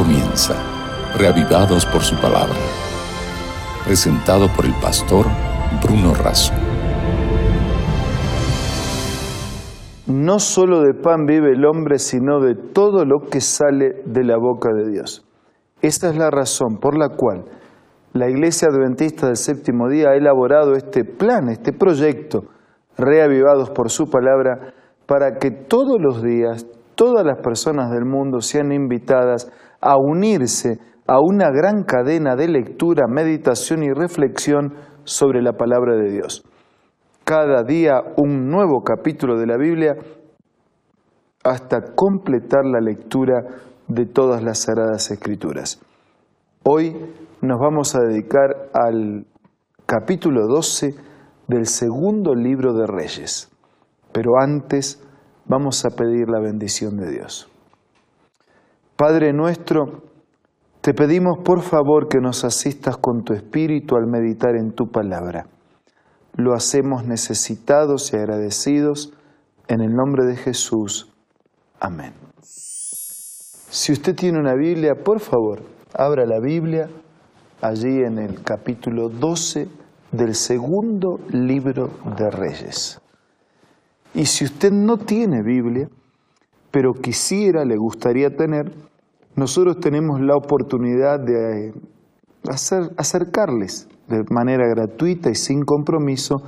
comienza, reavivados por su palabra. Presentado por el pastor Bruno Razo. No solo de pan vive el hombre, sino de todo lo que sale de la boca de Dios. Esa es la razón por la cual la Iglesia Adventista del Séptimo Día ha elaborado este plan, este proyecto, reavivados por su palabra, para que todos los días, todas las personas del mundo sean invitadas a unirse a una gran cadena de lectura, meditación y reflexión sobre la palabra de Dios. Cada día un nuevo capítulo de la Biblia hasta completar la lectura de todas las sagradas escrituras. Hoy nos vamos a dedicar al capítulo 12 del segundo libro de Reyes, pero antes vamos a pedir la bendición de Dios. Padre nuestro, te pedimos por favor que nos asistas con tu espíritu al meditar en tu palabra. Lo hacemos necesitados y agradecidos en el nombre de Jesús. Amén. Si usted tiene una Biblia, por favor, abra la Biblia allí en el capítulo 12 del segundo libro de Reyes. Y si usted no tiene Biblia, pero quisiera, le gustaría tener, nosotros tenemos la oportunidad de eh, hacer, acercarles de manera gratuita y sin compromiso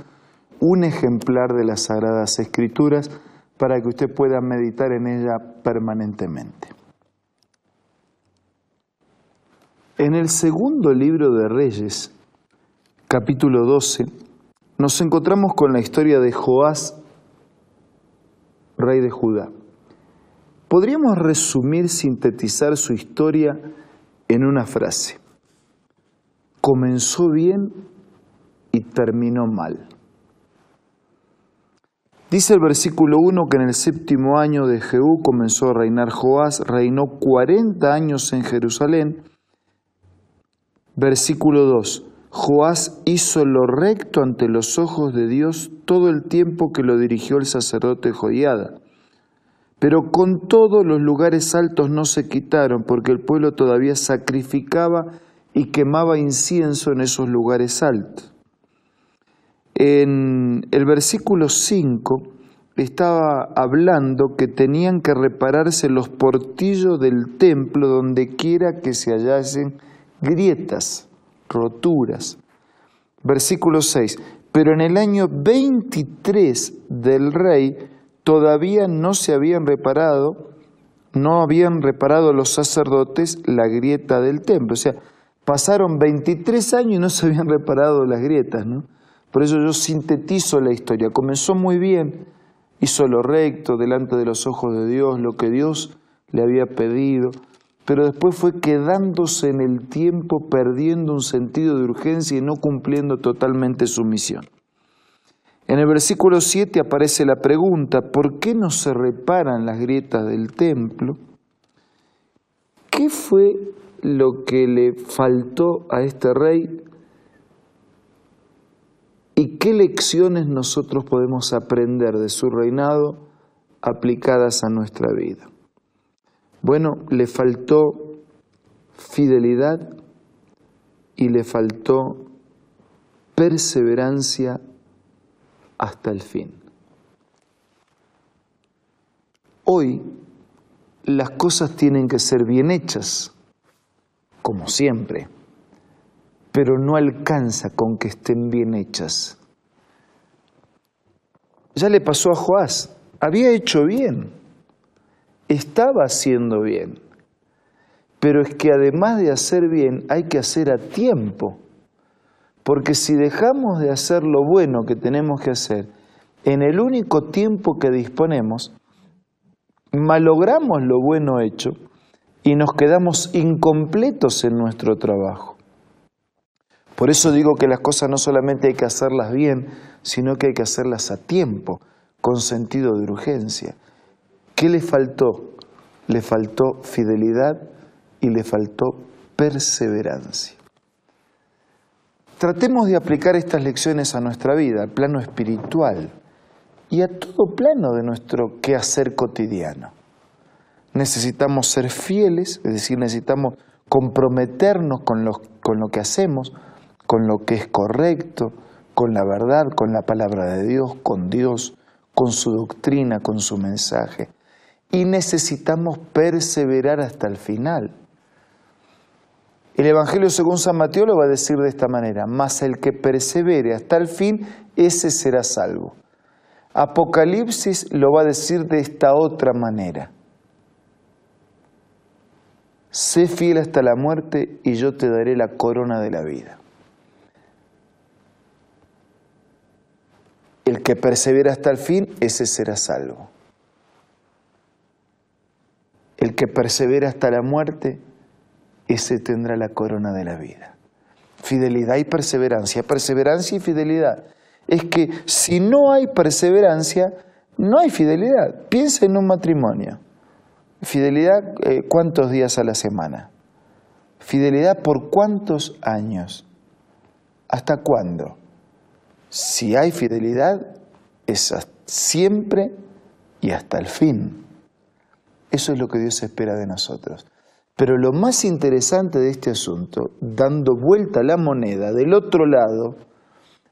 un ejemplar de las Sagradas Escrituras para que usted pueda meditar en ella permanentemente. En el segundo libro de Reyes, capítulo 12, nos encontramos con la historia de Joás, rey de Judá. Podríamos resumir, sintetizar su historia en una frase. Comenzó bien y terminó mal. Dice el versículo 1 que en el séptimo año de Jehú comenzó a reinar Joás, reinó 40 años en Jerusalén. Versículo 2. Joás hizo lo recto ante los ojos de Dios todo el tiempo que lo dirigió el sacerdote Joiada. Pero con todo los lugares altos no se quitaron, porque el pueblo todavía sacrificaba y quemaba incienso en esos lugares altos. En el versículo 5 estaba hablando que tenían que repararse los portillos del templo donde quiera que se hallasen grietas, roturas. Versículo 6. Pero en el año 23 del rey todavía no se habían reparado, no habían reparado los sacerdotes la grieta del templo. O sea, pasaron 23 años y no se habían reparado las grietas, ¿no? Por eso yo sintetizo la historia. Comenzó muy bien, hizo lo recto delante de los ojos de Dios, lo que Dios le había pedido, pero después fue quedándose en el tiempo, perdiendo un sentido de urgencia y no cumpliendo totalmente su misión. En el versículo 7 aparece la pregunta, ¿por qué no se reparan las grietas del templo? ¿Qué fue lo que le faltó a este rey? ¿Y qué lecciones nosotros podemos aprender de su reinado aplicadas a nuestra vida? Bueno, le faltó fidelidad y le faltó perseverancia hasta el fin. Hoy las cosas tienen que ser bien hechas, como siempre, pero no alcanza con que estén bien hechas. Ya le pasó a Joás, había hecho bien, estaba haciendo bien, pero es que además de hacer bien hay que hacer a tiempo. Porque si dejamos de hacer lo bueno que tenemos que hacer en el único tiempo que disponemos, malogramos lo bueno hecho y nos quedamos incompletos en nuestro trabajo. Por eso digo que las cosas no solamente hay que hacerlas bien, sino que hay que hacerlas a tiempo, con sentido de urgencia. ¿Qué le faltó? Le faltó fidelidad y le faltó perseverancia. Tratemos de aplicar estas lecciones a nuestra vida, al plano espiritual y a todo plano de nuestro quehacer cotidiano. necesitamos ser fieles, es decir, necesitamos comprometernos con lo, con lo que hacemos, con lo que es correcto, con la verdad, con la palabra de Dios, con Dios, con su doctrina, con su mensaje. Y necesitamos perseverar hasta el final. El Evangelio según San Mateo lo va a decir de esta manera, mas el que persevere hasta el fin, ese será salvo. Apocalipsis lo va a decir de esta otra manera. Sé fiel hasta la muerte y yo te daré la corona de la vida. El que persevera hasta el fin, ese será salvo. El que persevera hasta la muerte, ese tendrá la corona de la vida. Fidelidad y perseverancia, perseverancia y fidelidad. Es que si no hay perseverancia, no hay fidelidad. Piensa en un matrimonio. Fidelidad, eh, ¿cuántos días a la semana? Fidelidad por cuántos años? ¿Hasta cuándo? Si hay fidelidad, es siempre y hasta el fin. Eso es lo que Dios espera de nosotros. Pero lo más interesante de este asunto, dando vuelta la moneda del otro lado,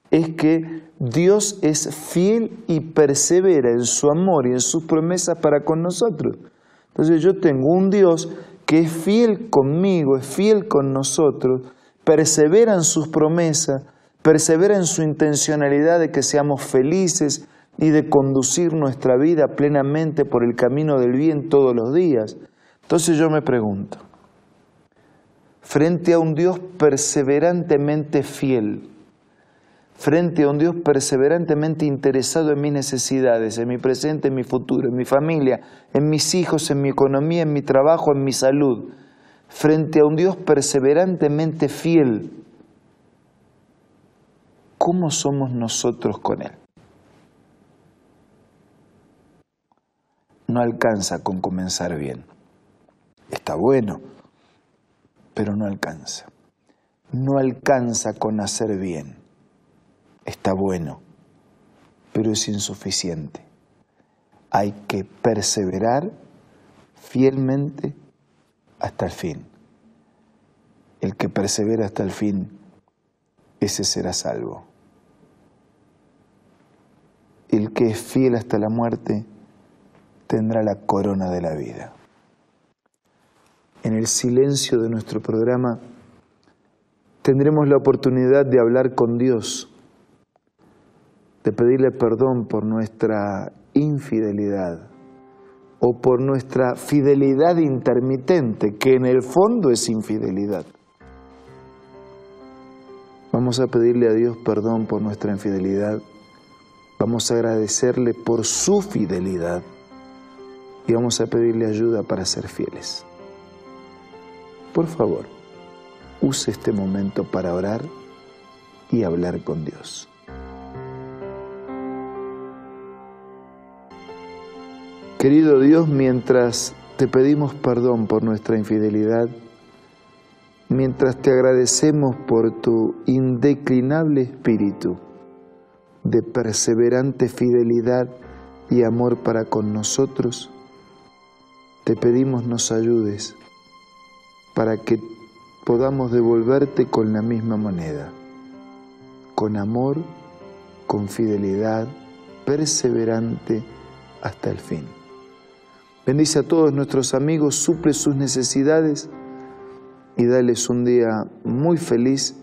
es que Dios es fiel y persevera en su amor y en sus promesas para con nosotros. Entonces yo tengo un Dios que es fiel conmigo, es fiel con nosotros, persevera en sus promesas, persevera en su intencionalidad de que seamos felices y de conducir nuestra vida plenamente por el camino del bien todos los días. Entonces yo me pregunto, frente a un Dios perseverantemente fiel, frente a un Dios perseverantemente interesado en mis necesidades, en mi presente, en mi futuro, en mi familia, en mis hijos, en mi economía, en mi trabajo, en mi salud, frente a un Dios perseverantemente fiel, ¿cómo somos nosotros con Él? No alcanza con comenzar bien. Está bueno, pero no alcanza. No alcanza con hacer bien está bueno, pero es insuficiente. Hay que perseverar fielmente hasta el fin. El que persevera hasta el fin, ese será salvo. El que es fiel hasta la muerte tendrá la corona de la vida. En el silencio de nuestro programa tendremos la oportunidad de hablar con Dios de pedirle perdón por nuestra infidelidad o por nuestra fidelidad intermitente, que en el fondo es infidelidad. Vamos a pedirle a Dios perdón por nuestra infidelidad, vamos a agradecerle por su fidelidad y vamos a pedirle ayuda para ser fieles. Por favor, use este momento para orar y hablar con Dios. Querido Dios, mientras te pedimos perdón por nuestra infidelidad, mientras te agradecemos por tu indeclinable espíritu de perseverante fidelidad y amor para con nosotros, te pedimos nos ayudes para que podamos devolverte con la misma moneda, con amor, con fidelidad, perseverante hasta el fin. Bendice a todos nuestros amigos, suple sus necesidades y dales un día muy feliz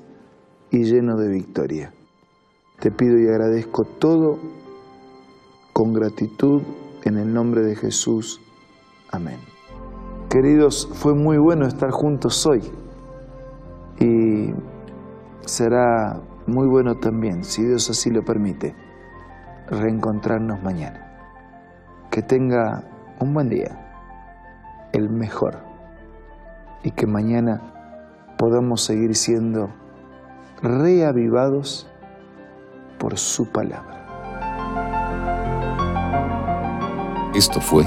y lleno de victoria. Te pido y agradezco todo con gratitud en el nombre de Jesús. Amén. Queridos, fue muy bueno estar juntos hoy y será muy bueno también, si Dios así lo permite, reencontrarnos mañana. Que tenga un buen día, el mejor, y que mañana podamos seguir siendo reavivados por su palabra. Esto fue